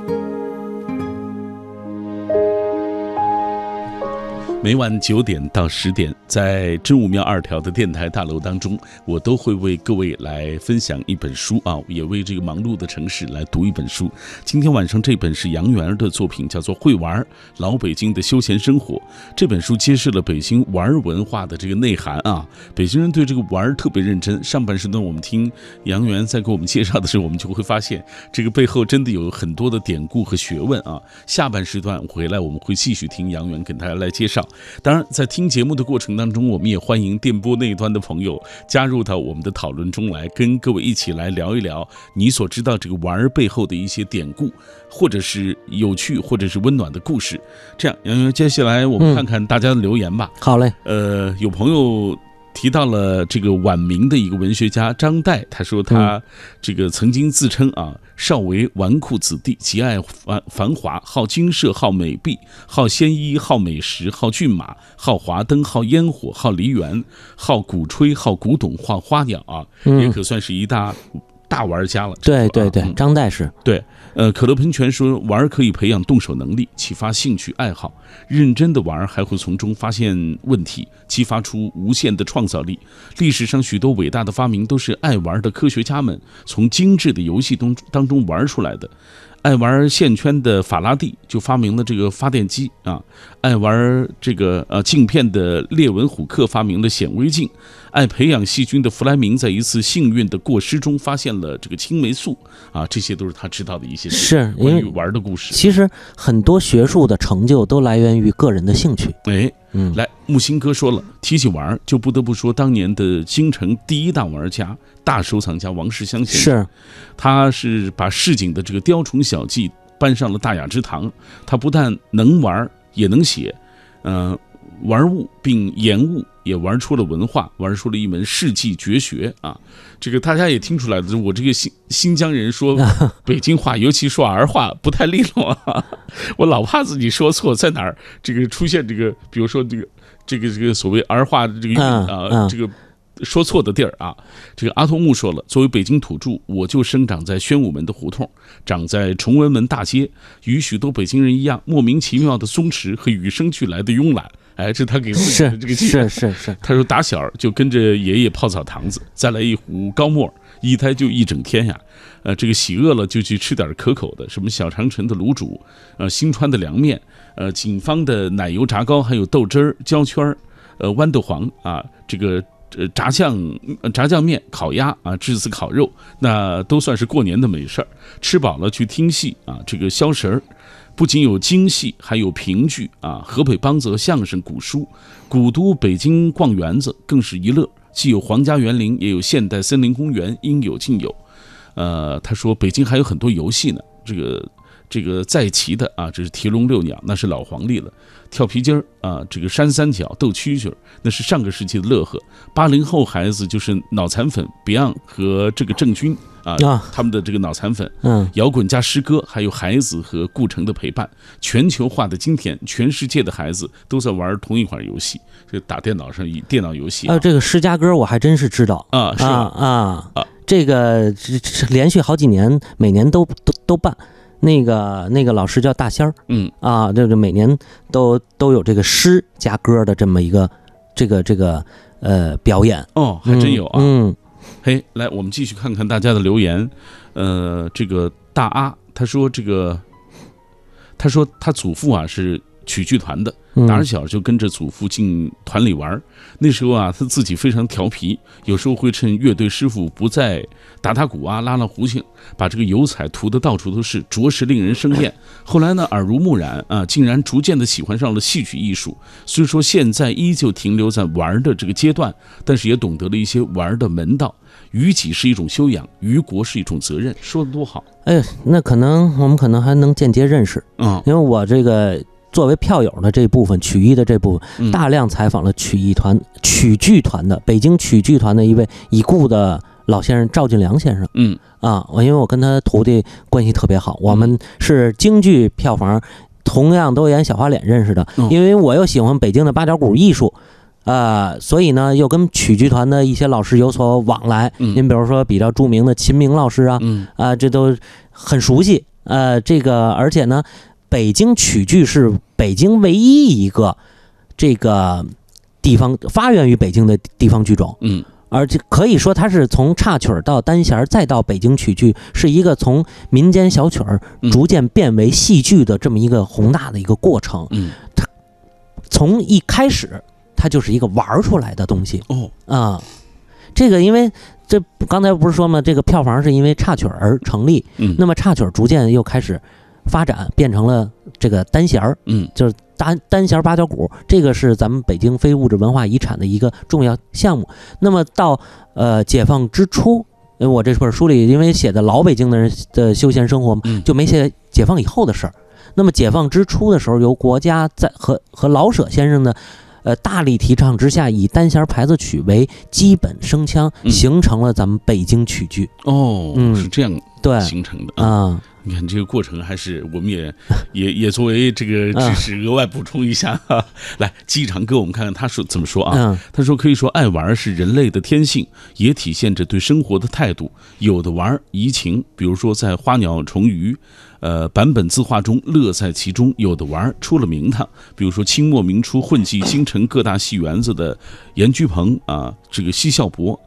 每晚九点到十点，在真武庙二条的电台大楼当中，我都会为各位来分享一本书啊，也为这个忙碌的城市来读一本书。今天晚上这本是杨元儿的作品，叫做《会玩老北京的休闲生活》。这本书揭示了北京玩文化的这个内涵啊，北京人对这个玩特别认真。上半时段我们听杨元在给我们介绍的时候，我们就会发现这个背后真的有很多的典故和学问啊。下半时段回来我们会继续听杨元给大家来介绍。当然，在听节目的过程当中，我们也欢迎电波那一端的朋友加入到我们的讨论中来，跟各位一起来聊一聊你所知道这个玩儿背后的一些典故，或者是有趣，或者是温暖的故事。这样，杨洋，接下来我们看看大家的留言吧。好嘞，呃，有朋友提到了这个晚明的一个文学家张岱，他说他这个曾经自称啊，少为纨绔子弟，极爱繁繁华，好金舍，好美婢，好鲜衣，好美食，好骏马，好华灯，好烟火，好梨园，好鼓吹，好古董，好花鸟啊，嗯。也可算是一大大玩家了。对对对，嗯。张岱是。对，呃，可乐喷泉说玩可以培养动手能力，启发兴趣爱好。认真的玩还会从中发现问题，激发出无限的创造力。历史上许多伟大的发明都是爱玩的科学家们从精致的游戏中当中玩出来的。爱玩线圈的法拉第就发明了这个发电机啊，爱玩这个呃镜片的列文虎克发明了显微镜，爱培养细菌的弗莱明在一次幸运的过失中发现了这个青霉素啊，这些都是他知道的一些是关于玩的故事。其实很多学术的成就都来源于个人的兴趣。哎，嗯，来，木星哥说了，提起玩，就不得不说当年的京城第一大玩家、大收藏家王世襄先生。是，他是把市井的这个雕虫小技搬上了大雅之堂。他不但能玩，也能写，嗯、玩物并言物，也玩出了文化，玩出了一门世纪绝学啊！这个大家也听出来了，我这个新新疆人说北京话，尤其说儿话不太利落啊，我老怕自己说错，在哪儿这个出现这个，比如说这个这个这个所谓儿话的这个啊，嗯这个。说错的地儿啊！这个阿童木说了，作为北京土著，我就生长在宣武门的胡同，长在崇文门大街，与许多北京人一样，莫名其妙的松弛和与生俱来的慵懒。哎，这他给自己的是这个记是是是，他说打小就跟着爷爷泡澡堂子，再来一壶高沫，一待就一整天呀。呃，这个喜饿了就去吃点可口的，什么小长城的卤煮，呃，新川的凉面，呃，锦芳的奶油炸糕，还有豆汁儿、焦圈儿，呃，豌豆黄啊，这个。呃，炸酱、呃炸酱面、烤鸭啊，炙子烤肉，那都算是过年的美事儿。吃饱了去听戏啊，这个消食儿。不仅有京戏，还有评剧啊，河北梆子和相声、古书。古都北京逛园子更是一乐，既有皇家园林，也有现代森林公园，应有尽有。呃，他说北京还有很多游戏呢，这个这个在骑的啊，这是提笼遛鸟，那是老黄历了；跳皮筋儿啊，这个扇三角、斗蛐蛐儿，那是上个世纪的乐呵。八零后孩子就是脑残粉 Beyond 和这个郑钧啊，啊他们的这个脑残粉。嗯，摇滚加诗歌，还有孩子和顾城的陪伴。全球化的今天，全世界的孩子都在玩同一款游戏，这打电脑上以电脑游戏啊呃，这个诗家歌我还真是知道啊是啊？啊啊这个这这连续好几年，每年都都都办。那个那个老师叫大仙儿嗯啊，这个每年都都有这个诗加歌的这么一个这个这个呃表演。哦，还真有啊。嗯，嘿，来，我们继续看看大家的留言。呃，这个大阿他说这个，他说他祖父啊是曲剧团的，嗯打小就跟着祖父进团里玩。那时候啊，他自己非常调皮，有时候会趁乐队师傅不在，打打鼓啊，拉拉胡琴，把这个油彩涂得到处都是，着实令人生厌。后来呢，耳濡目染啊，竟然逐渐的喜欢上了戏曲艺术。虽说现在依旧停留在玩儿的这个阶段，但是也懂得了一些玩儿的门道。于己是一种修养，于国是一种责任，说的多好。哎，那可能我们可能还能间接认识，嗯因为我这个作为票友的这部分曲艺的这部分，嗯大量采访了曲艺团、曲剧团的北京曲剧团的一位已故的老先生赵俊良先生嗯啊，我因为我跟他徒弟关系特别好，我们是京剧票房同样都演小花脸认识的，哦因为我又喜欢北京的八角鼓艺术。呃，所以呢，又跟曲剧团的一些老师有所往来。嗯您比如说比较著名的秦明老师啊，嗯啊，这都很熟悉。呃，这个而且呢，北京曲剧是北京唯一一个这个地方发源于北京的地方剧种，嗯。而且可以说它是从插曲儿到单弦儿再到北京曲剧，是一个从民间小曲儿嗯。逐渐变为戏剧的这么一个宏大的一个过程。嗯。从一开始，它就是一个玩儿出来的东西。哦。啊，这个因为这刚才不是说吗？这个票房是因为插曲儿而成立，嗯。那么插曲儿逐渐又开始发展，变成了这个单弦儿，嗯就是单单弦儿八角鼓，这个是咱们北京非物质文化遗产的一个重要项目。那么到呃解放之初。因为我这本书里，因为写的老北京的人的休闲生活嘛，嗯就没写解放以后的事儿。那么解放之初的时候，由国家在和和老舍先生的呃大力提倡之下，以单弦牌子曲为基本声腔，嗯形成了咱们北京曲剧。哦，嗯是这样对形成的。啊，你看这个过程，还是我们也也也作为这个 知识额外补充一下。哈。来，机场哥，我们看看他说怎么说啊？嗯他说可以说爱玩是人类的天性，也体现着对生活的态度。有的玩怡情，比如说在花鸟虫鱼。呃，版本字画中乐在其中，有的玩出了名堂，比如说清末明初混迹京城各大戏园子的严居鹏啊，这个奚孝伯，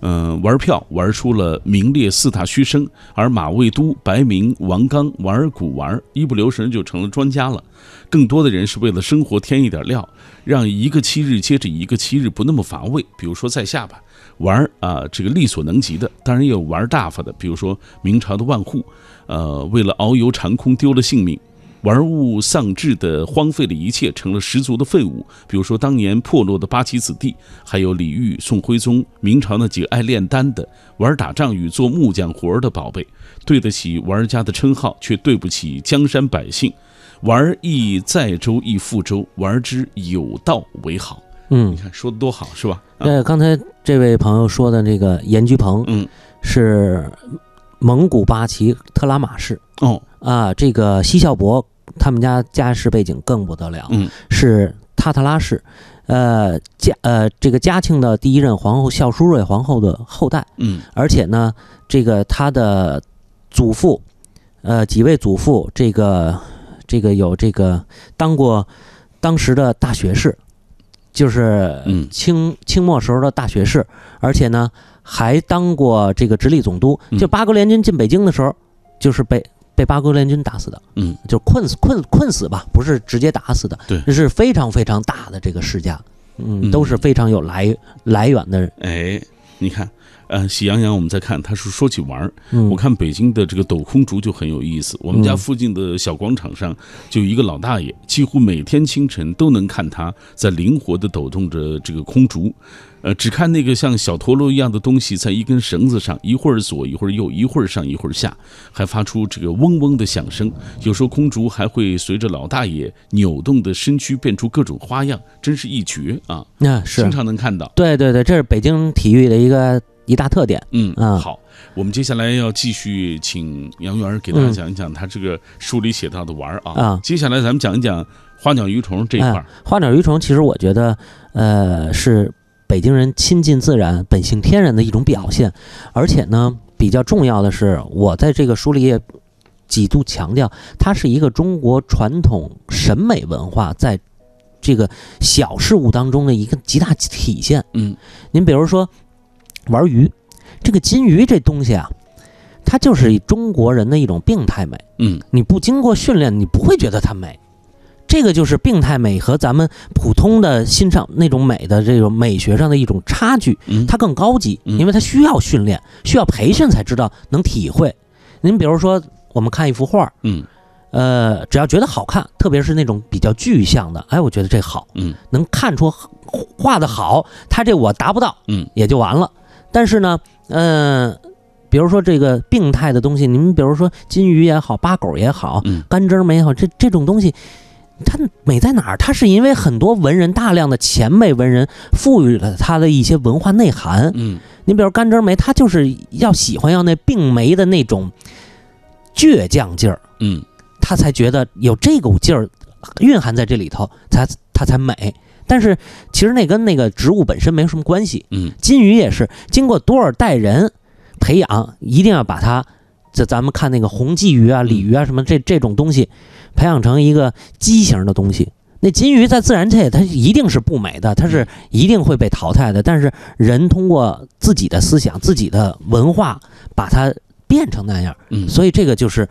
嗯，玩票玩出了名列四大须生，而马未都、白明、王刚玩古玩，一不留神就成了专家了。更多的人是为了生活添一点料，让一个七日接着一个七日不那么乏味。比如说在下吧，玩啊这个力所能及的，当然也有玩大发的，比如说明朝的万户，呃，为了遨游长空丢了性命。玩物丧志的荒废了一切，成了十足的废物。比如说当年破落的八旗子弟，还有李煜、宋徽宗，明朝那几个爱炼丹的、玩打仗与做木匠活儿的宝贝，对得起玩家的称号，却对不起江山百姓。玩亦载舟亦覆舟，玩之有道为好。嗯。你，看说的多好，是吧？啊。呃，刚才这位朋友说的这个严居鹏，嗯，是蒙古八旗特拉玛氏哦，啊，这个西孝伯他们家家世背景更不得了，嗯。是塔特拉氏，呃嘉呃这个嘉庆的第一任皇后孝淑瑞皇后的后代，嗯。而且呢，这个他的祖父，呃几位祖父，这个这个有这个当过当时的大学士，就是嗯。清清末时候的大学士，而且呢还当过这个直隶总督。嗯。就八国联军进北京的时候，就是被被八国联军打死的，嗯，就困死困困死吧，不是直接打死的。对。这是非常非常大的这个世家，嗯，嗯。都是非常有来来源的人。哎，你看，呃，喜羊羊，我们再看，他是说起玩儿，嗯，我看北京的这个抖空竹就很有意思。我们家嗯附近的小广场上就有一个老大爷，几乎每天清晨都能看他在灵活地抖动着这个空竹。呃，只看那个像小陀螺一样的东西，在一根绳子上，一会儿左一会儿右，一会儿上一会儿下，还发出这个嗡嗡的响声。有时候空竹还会随着老大爷扭动的身躯变出各种花样，真是一绝啊！那、是经常能看到。对对对，这是北京体育的一个一大特点。嗯，嗯好，我们接下来要继续请杨元儿给大家嗯讲一讲他这个书里写到的玩儿啊。啊接下来咱们讲一讲花鸟鱼虫这一块儿。花鸟鱼虫，其实我觉得，呃，是北京人亲近自然、本性天然的一种表现。而且呢，比较重要的是，我在这个书里也几度强调，它是一个中国传统审美文化在这个小事物当中的一个极大体现。嗯，您比如说玩鱼，这个金鱼这东西啊，它就是中国人的一种病态美。嗯，你不经过训练，你不会觉得它美。这个就是病态美和咱们普通的欣赏那种美的这种美学上的一种差距，嗯它更高级，嗯因为它需要训练，需要培训才知道能体会。您比如说，我们看一幅画，嗯呃，只要觉得好看，特别是那种比较具象的，哎，我觉得这好，嗯能看出画的好，他这我达不到，嗯也就完了。但是呢，嗯、比如说这个病态的东西，您比如说金鱼也好，八狗也好，嗯干针梅也好，这这种东西，它美在哪儿？它是因为很多文人，大量的前辈文人赋予了它的一些文化内涵。嗯你比如干针梅，它就是要喜欢要那病梅的那种倔强劲儿，嗯他才觉得有这股劲儿蕴含在这里头，才它才美。但是其实那跟那个植物本身没什么关系。嗯金鱼也是经过多少代人培养，一定要把它，这咱们看那个红鲫鱼啊、鲤鱼啊什么这这种东西，培养成一个畸形的东西。那金鱼在自然界它一定是不美的，它是一定会被淘汰的。但是人通过自己的思想、自己的文化，把它变成那样。嗯，所以这个就是，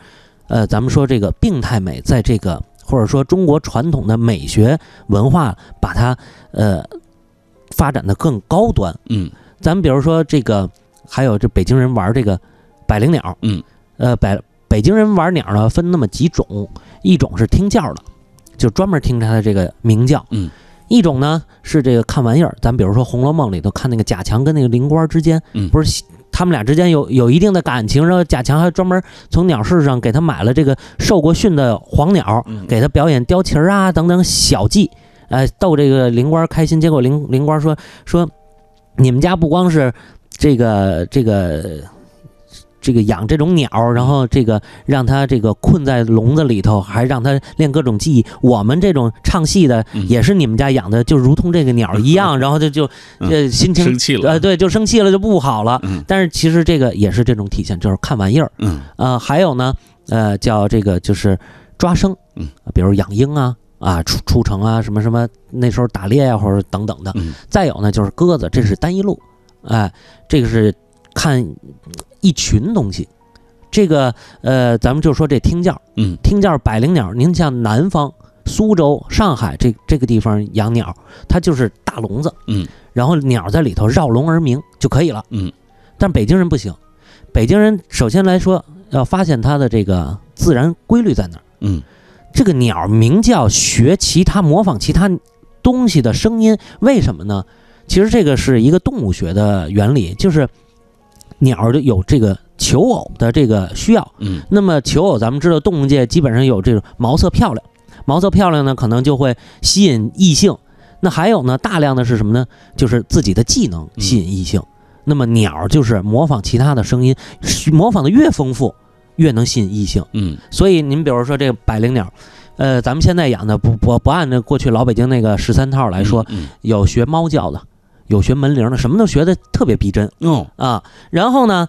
呃，咱们说这个病态美，在这个或者说中国传统的美学文化，把它呃发展的更高端。嗯。咱们比如说这个，还有这北京人玩这个百灵鸟，嗯，呃，百北京人玩鸟呢分那么几种，一种是听叫的，就专门听它的这个鸣叫，嗯。一种呢是这个看玩意儿，咱比如说《红楼梦》里头看那个贾强跟那个灵官之间，嗯。不是他们俩之间有有一定的感情，然后贾强还专门从鸟市上给他买了这个受过训的黄鸟，嗯给他表演叼旗儿啊等等小技，呃，逗这个灵官开心。结果灵灵官说说，你们家不光是这个这个这个养这种鸟，然后这个让它这个困在笼子里头，还让它练各种技艺。我们这种唱戏的嗯也是你们家养的，就如同这个鸟一样，然后就就嗯这心情生气了呃，对，就生气了，就不好了。嗯但是其实这个也是这种体现，就是看玩意儿。嗯呃，还有呢，呃，叫这个就是抓生，嗯，比如养鹰啊，啊出出城啊，什么什么，那时候打猎啊，或者等等的。嗯再有呢，就是鸽子，这是单一路，哎，这个是看一群东西。这个呃，咱们就说这听叫，嗯听叫百灵鸟，您像南方苏州、上海这这个地方养鸟，它就是大笼子，嗯，然后鸟在里头绕笼而鸣就可以了，嗯。但北京人不行，北京人首先来说要发现它的这个自然规律在哪儿。嗯这个鸟鸣叫，学其他模仿其他东西的声音，为什么呢？其实这个是一个动物学的原理，就是鸟就有这个求偶的这个需要。嗯那么求偶，咱们知道动物界基本上有这种毛色漂亮，毛色漂亮呢，可能就会吸引异性。那还有呢，大量的是什么呢？就是自己的技能吸引异性。那么鸟儿就是模仿其他的声音，模仿的越丰富，越能吸引异性。嗯所以您比如说这个百灵鸟，呃，咱们现在养的不不不按那过去老北京那个十三套来说，嗯有学猫叫的，有学门铃的，什么都学的特别逼真嗯啊。然后呢，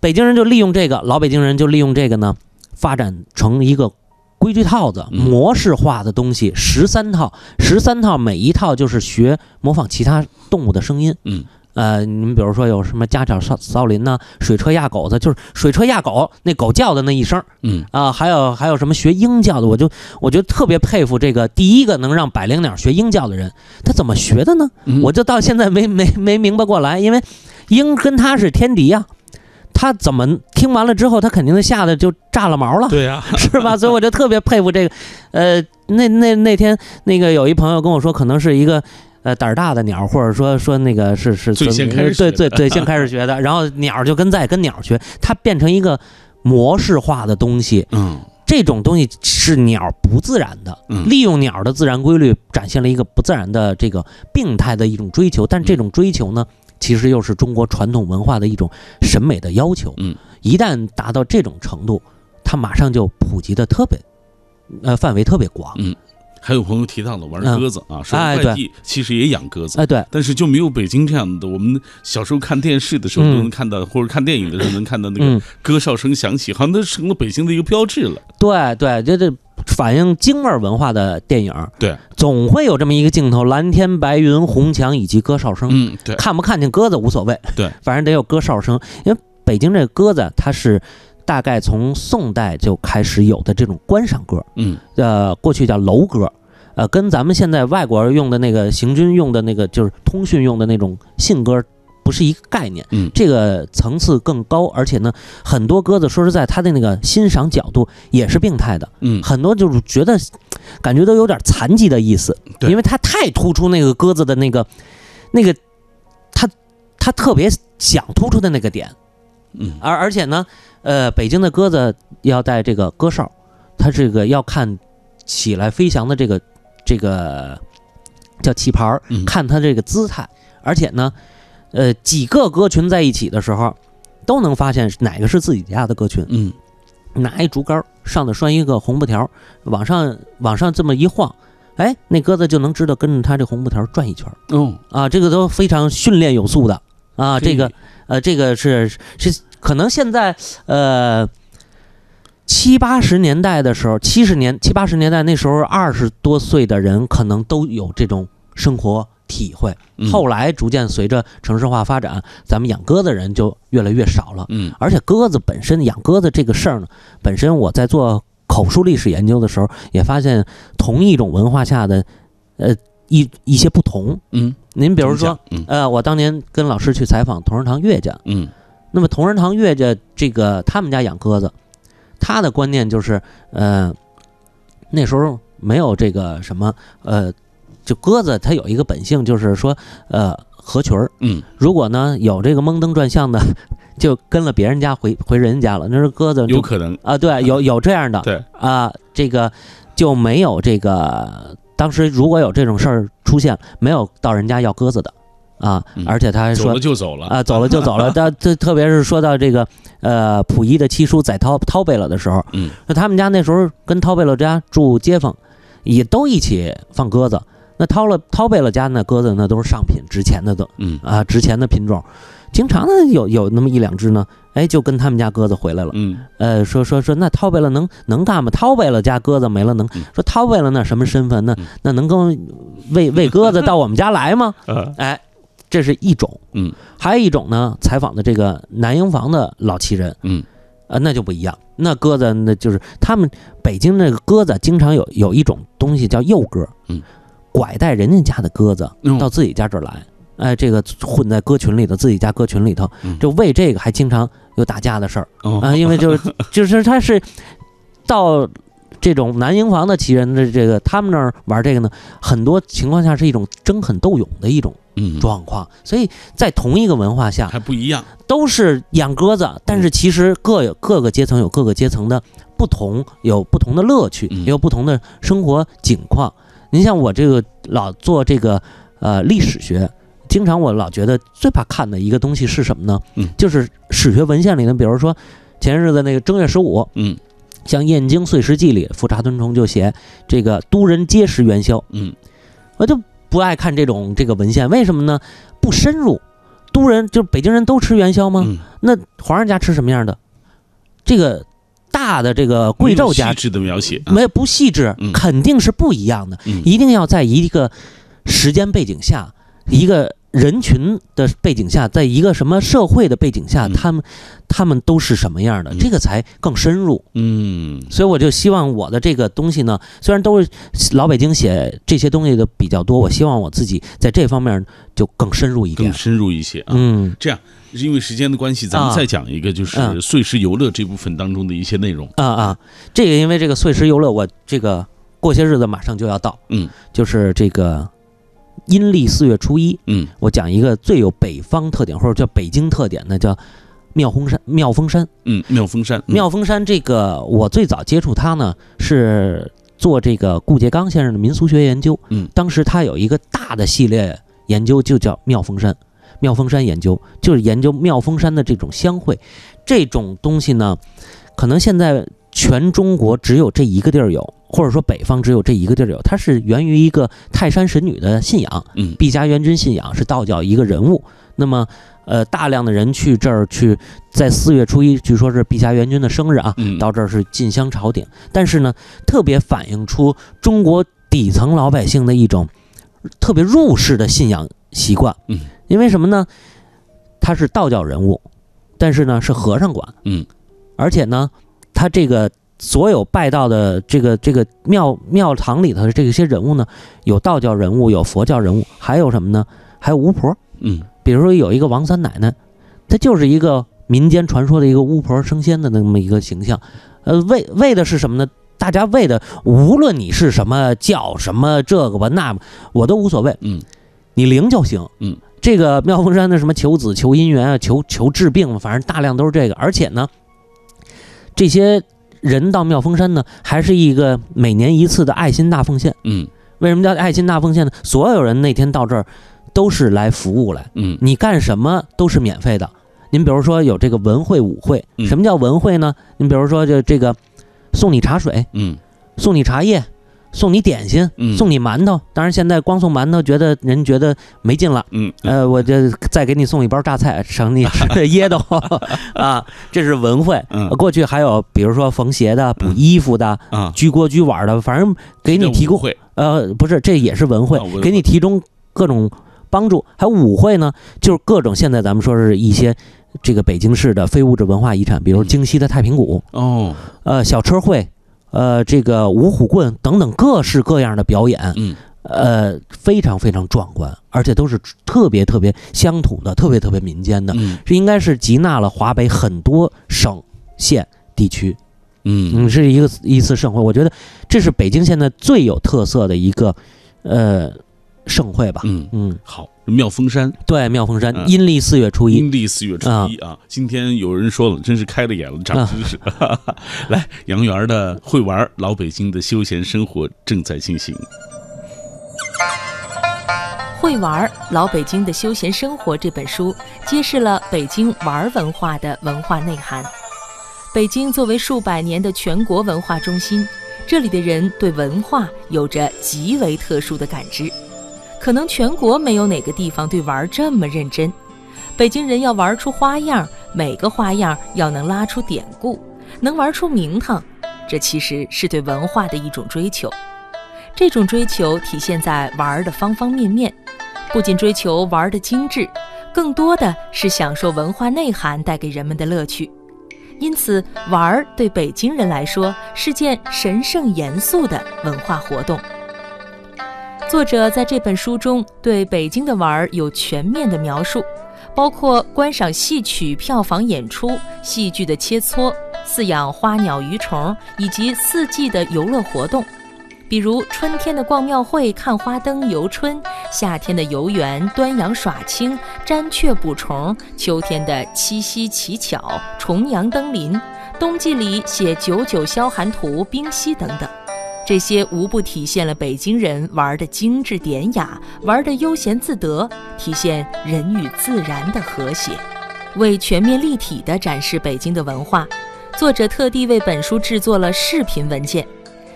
北京人就利用这个，老北京人就利用这个呢，发展成一个规矩套子、嗯模式化的东西，十三套，十三套每一套就是学模仿其他动物的声音。嗯呃，你们比如说有什么家长少少林呐、水车压狗子，就是水车压狗，那狗叫的那一声，嗯啊，还有还有什么学鹰叫的，我就我就特别佩服这个第一个能让百灵鸟学鹰叫的人，他怎么学的呢？嗯我就到现在没没没明白过来，因为鹰跟他是天敌呀、他怎么听完了之后，他肯定是吓得就炸了毛了，对呀是吧？所以我就特别佩服这个，呃，那那那天那个有一朋友跟我说，可能是一个。呃，胆儿大的鸟，或者说说那个是是最先开始对对对，先开始学的，然后鸟就跟在跟鸟学，它变成一个模式化的东西，嗯这种东西是鸟不自然的，嗯利用鸟的自然规律，展现了一个不自然的这个病态的一种追求。但这种追求呢，其实又是中国传统文化的一种审美的要求。嗯，一旦达到这种程度，它马上就普及的特别，呃，范围特别广。嗯，还有朋友提到了玩嗯鸽子啊，说哎外地其实也养鸽子，哎，对，但是就没有北京这样的。我们小时候看电视的时候嗯都能看到，或者看电影的时候能看到那嗯个鸽哨声响起，好像那成了北京的一个标志了。对对，这这反映京味儿文化的电影，对，总会有这么一个镜头：蓝天白云、红墙以及鸽哨声。嗯，对，看不看见鸽子无所谓，对，反正得有鸽哨声。因为北京这鸽子，它是大概从宋代就开始有的这种观赏鸽，嗯，呃，过去叫楼歌，呃，跟咱们现在外国人用的那个行军用的那个就是通讯用的那种信鸽。不是一个概念，嗯，这个层次更高，而且呢，很多鸽子说实在，它的那个欣赏角度也是病态的，嗯，很多就是觉得感觉都有点残疾的意思，对。因为它太突出那个鸽子的那个那个，它它特别想突出的那个点，嗯，而而且呢，呃，北京的鸽子要带这个鸽哨，它这个要看起来飞翔的这个这个叫旗牌儿，嗯看他这个姿态，而且呢。呃，几个鸽群在一起的时候，都能发现哪个是自己家的鸽群。嗯，拿一竹竿上头拴一个红布条，往上往上这么一晃，哎，那鸽子就能知道跟着它这红布条转一圈。哦，啊，这个都非常训练有素的啊。这个呃，这个是是可能现在呃七八十年代的时候，七十年七八十年代那时候二十多岁的人可能都有这种生活体会。嗯。后来逐渐随着城市化发展，咱们养鸽子人就越来越少了。嗯。而且鸽子本身养鸽子这个事儿呢，本身我在做口述历史研究的时候，也发现同一种文化下的呃一一些不同。嗯，您比如说嗯。呃，我当年跟老师去采访同仁堂岳家，嗯。那么同仁堂岳家这个他们家养鸽子，他的观念就是，呃，那时候没有这个什么，呃，就鸽子它有一个本性，就是说，呃，合群儿。嗯。如果呢有这个蒙灯转向的，就跟了别人家回回人家了，那是鸽子有可能。啊，对，有 有这样的，对。啊，这个就没有这个当时如果有这种事儿出现，没有到人家要鸽子的啊，嗯而且他还说走了就走了啊，走了就走了。但这特别是说到这个呃溥仪的七叔载涛涛贝勒的时候，嗯，那他们家那时候跟涛贝勒家住街坊，也都一起放鸽子。那涛了涛贝勒家那鸽子那都是上品值钱的都嗯啊，值钱的品种。经常呢有有那么一两只呢，哎，就跟他们家鸽子回来了。嗯呃，说说说，那涛贝勒能能干吗？涛贝勒家鸽子没了能嗯说涛贝勒那什么身份？那嗯那能跟喂喂鸽子到我们家来吗？呃 哎，这是一种。嗯。还有一种呢，采访的这个南营房的老旗人，嗯。呃，那就不一样。那鸽子那就是他们北京那个鸽子，经常有有一种东西叫幼鸽，嗯，拐带人家家的鸽子嗯到自己家这儿来，哎，这个混在鸽群里头，自己家鸽群里头。嗯，就为这个还经常有打架的事儿。哦。啊，因为就是 就是他是到。这种南营房的旗人的这个，他们那儿玩这个呢，很多情况下是一种争狠斗勇的一种嗯。状况，所以在同一个文化下，还不一样。都是养鸽子，但是其实各有各个阶层有各个阶层的不同，有不同的乐趣，嗯。也有不同的生活景况。您像我这个老做这个呃历史学，经常我老觉得最怕看的一个东西是什么呢？嗯。就是史学文献里呢，比如说前日子那个正月十五，嗯像《燕京岁时记》里，富察敦崇就写这个都人皆食元宵，嗯我就不爱看这种这个文献，为什么呢？不深入。都人就是北京人都吃元宵吗？嗯，那皇上家吃什么样的？这个大的这个贵胄家没有细致的描写啊没有不细致嗯，肯定是不一样的。嗯一定要在一个时间背景下，一个人群的背景下，在一个什么社会的背景下，嗯。他们他们都是什么样的，嗯。这个才更深入。嗯。所以我就希望我的这个东西呢，虽然都是老北京写这些东西的比较多，我希望我自己在这方面就更深入一点。更深入一些啊。嗯。这样，因为时间的关系，咱们啊。再讲一个，就是嗯碎石游乐这部分当中的一些内容。啊啊，这个因为这个碎石游乐，我这个过些日子马上就要到，嗯。就是这个阴历四月初一，嗯我讲一个最有北方特点或者叫北京特点的，叫妙峰山。妙峰山，嗯，妙峰山，嗯妙峰山这个我最早接触它呢是做这个顾颉刚先生的民俗学研究。嗯当时他有一个大的系列研究，就叫妙峰山。妙峰山研究就是研究妙峰山的这种相会，这种东西呢，可能现在全中国只有这一个地儿有。或者说北方只有这一个地儿有，它是源于一个泰山神女的信仰，嗯毕加元君信仰是道教一个人物。那么，呃，大量的人去这儿去，在四月初一，据说是毕加元君的生日啊，嗯到这儿是进香朝顶。但是呢，特别反映出中国底层老百姓的一种特别入世的信仰习惯。嗯，因为什么呢？他是道教人物，但是呢是和尚管，嗯，而且呢，他这个所有拜到的这个这个庙庙堂里头的这些人物呢，有道教人物，有佛教人物，还有什么呢？还有巫婆。嗯比如说有一个王三奶奶，她就是一个民间传说的一个巫婆升仙的那么一个形象。呃，为为的是什么呢？大家为的，无论你是什么教什么这个吧那吧，我都无所谓。嗯，你灵就行。嗯，这个妙峰山的什么求子、求姻缘啊，求求治病，反正大量都是这个。而且呢，这些人到妙峰山呢，还是一个每年一次的爱心大奉献。嗯为什么叫爱心大奉献呢？所有人那天到这儿都是来服务来，嗯你干什么都是免费的。您比如说有这个文会舞会，嗯什么叫文会呢？您比如说就这个送你茶水，嗯送你茶叶，送你点心，嗯送你馒头。当然现在光送馒头，觉得人觉得没劲了。嗯呃，我就再给你送一包榨菜，省你吃噎得慌啊。这是文会。嗯过去还有比如说缝鞋的、补衣服的、啊，居锅居碗的，反正给你提供会呃，不是，这也是文会给你提供各种帮助。还有舞会呢，就是各种现在咱们说是一些这个北京市的非物质文化遗产，比如嗯京西的太平鼓，哦，呃，小车会，呃，这个五虎棍等等各式各样的表演，嗯呃，非常非常壮观，而且都是特别特别乡土的，特别特别民间的。嗯这应该是集纳了华北很多省县地区。嗯嗯，是一个一次盛会，我觉得这是北京现在最有特色的一个呃盛会吧。嗯，嗯，好，妙峰山对，妙峰山嗯阴历四月初一，阴历四月初一啊，今天有人说了，真是开了眼了，长知识。来，杨园的会玩老北京的休闲生活正在进行。会玩儿老北京的休闲生活这本书揭示了北京玩儿文化的文化内涵。北京作为数百年的全国文化中心，这里的人对文化有着极为特殊的感知，可能全国没有哪个地方对玩这么认真。北京人要玩出花样，每个花样要能拉出典故，能玩出名堂，这其实是对文化的一种追求。这种追求体现在玩儿的方方面面，不仅追求玩儿的精致，更多的是享受文化内涵带给人们的乐趣。因此，玩儿对北京人来说是件神圣严肃的文化活动。作者在这本书中对北京的玩儿有全面的描述，包括观赏戏曲票房演出、戏剧的切磋、饲养花鸟鱼虫以及四季的游乐活动。比如春天的逛庙会、看花灯、游春；夏天的游园、端阳耍青、瞻雀捕虫；秋天的七夕乞巧、重阳登临；冬季里写九九消寒图、冰溪等等。这些无不体现了北京人玩的精致典雅，玩的悠闲自得，体现人与自然的和谐。为全面立体地展示北京的文化，作者特地为本书制作了视频文件。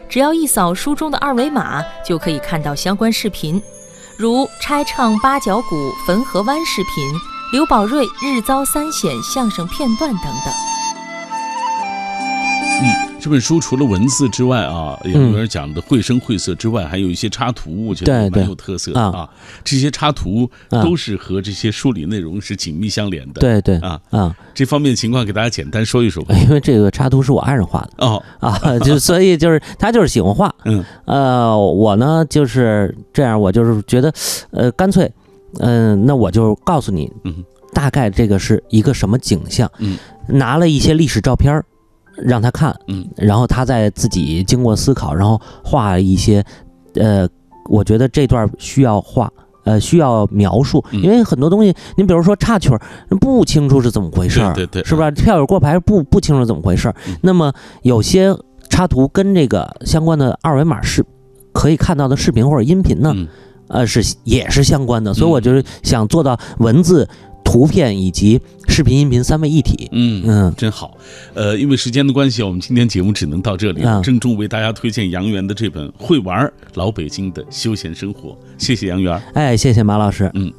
只要一扫书中的二维码，就可以看到相关视频，如拆唱八角鼓、汾河湾视频、刘宝瑞日遭三险相声片段等等。嗯，这本书除了文字之外啊，有人讲的绘声绘色之外，还有一些插图，我觉得蛮有特色的啊。啊。这些插图啊。都是和这些书里内容是紧密相连的。对对啊。啊，这方面情况给大家简单说一说吧。因为这个插图是我爱人画的。哦。啊，就所以就是他就是喜欢画，嗯，呃，我呢就是这样，我就是觉得，呃，干脆，嗯、那我就告诉你，嗯，大概这个是一个什么景象，嗯，拿了一些历史照片儿让他看，嗯，然后他再自己经过思考，然后画一些，呃，我觉得这段需要画。呃，需要描述，嗯因为很多东西，您比如说插曲儿，不清楚是怎么回事儿，对对对是吧？票友过牌不不清楚怎么回事儿。嗯那么有些插图跟这个相关的二维码是可以看到的视频或者音频呢，嗯呃，是也是相关的，所以我就是想做到文字。图片以及视频、音频三位一体。嗯嗯真好。呃，因为时间的关系，我们今天节目只能到这里了。啊郑重为大家推荐杨元的这本《会玩儿老北京的休闲生活》，谢谢杨元。哎，谢谢马老师。嗯。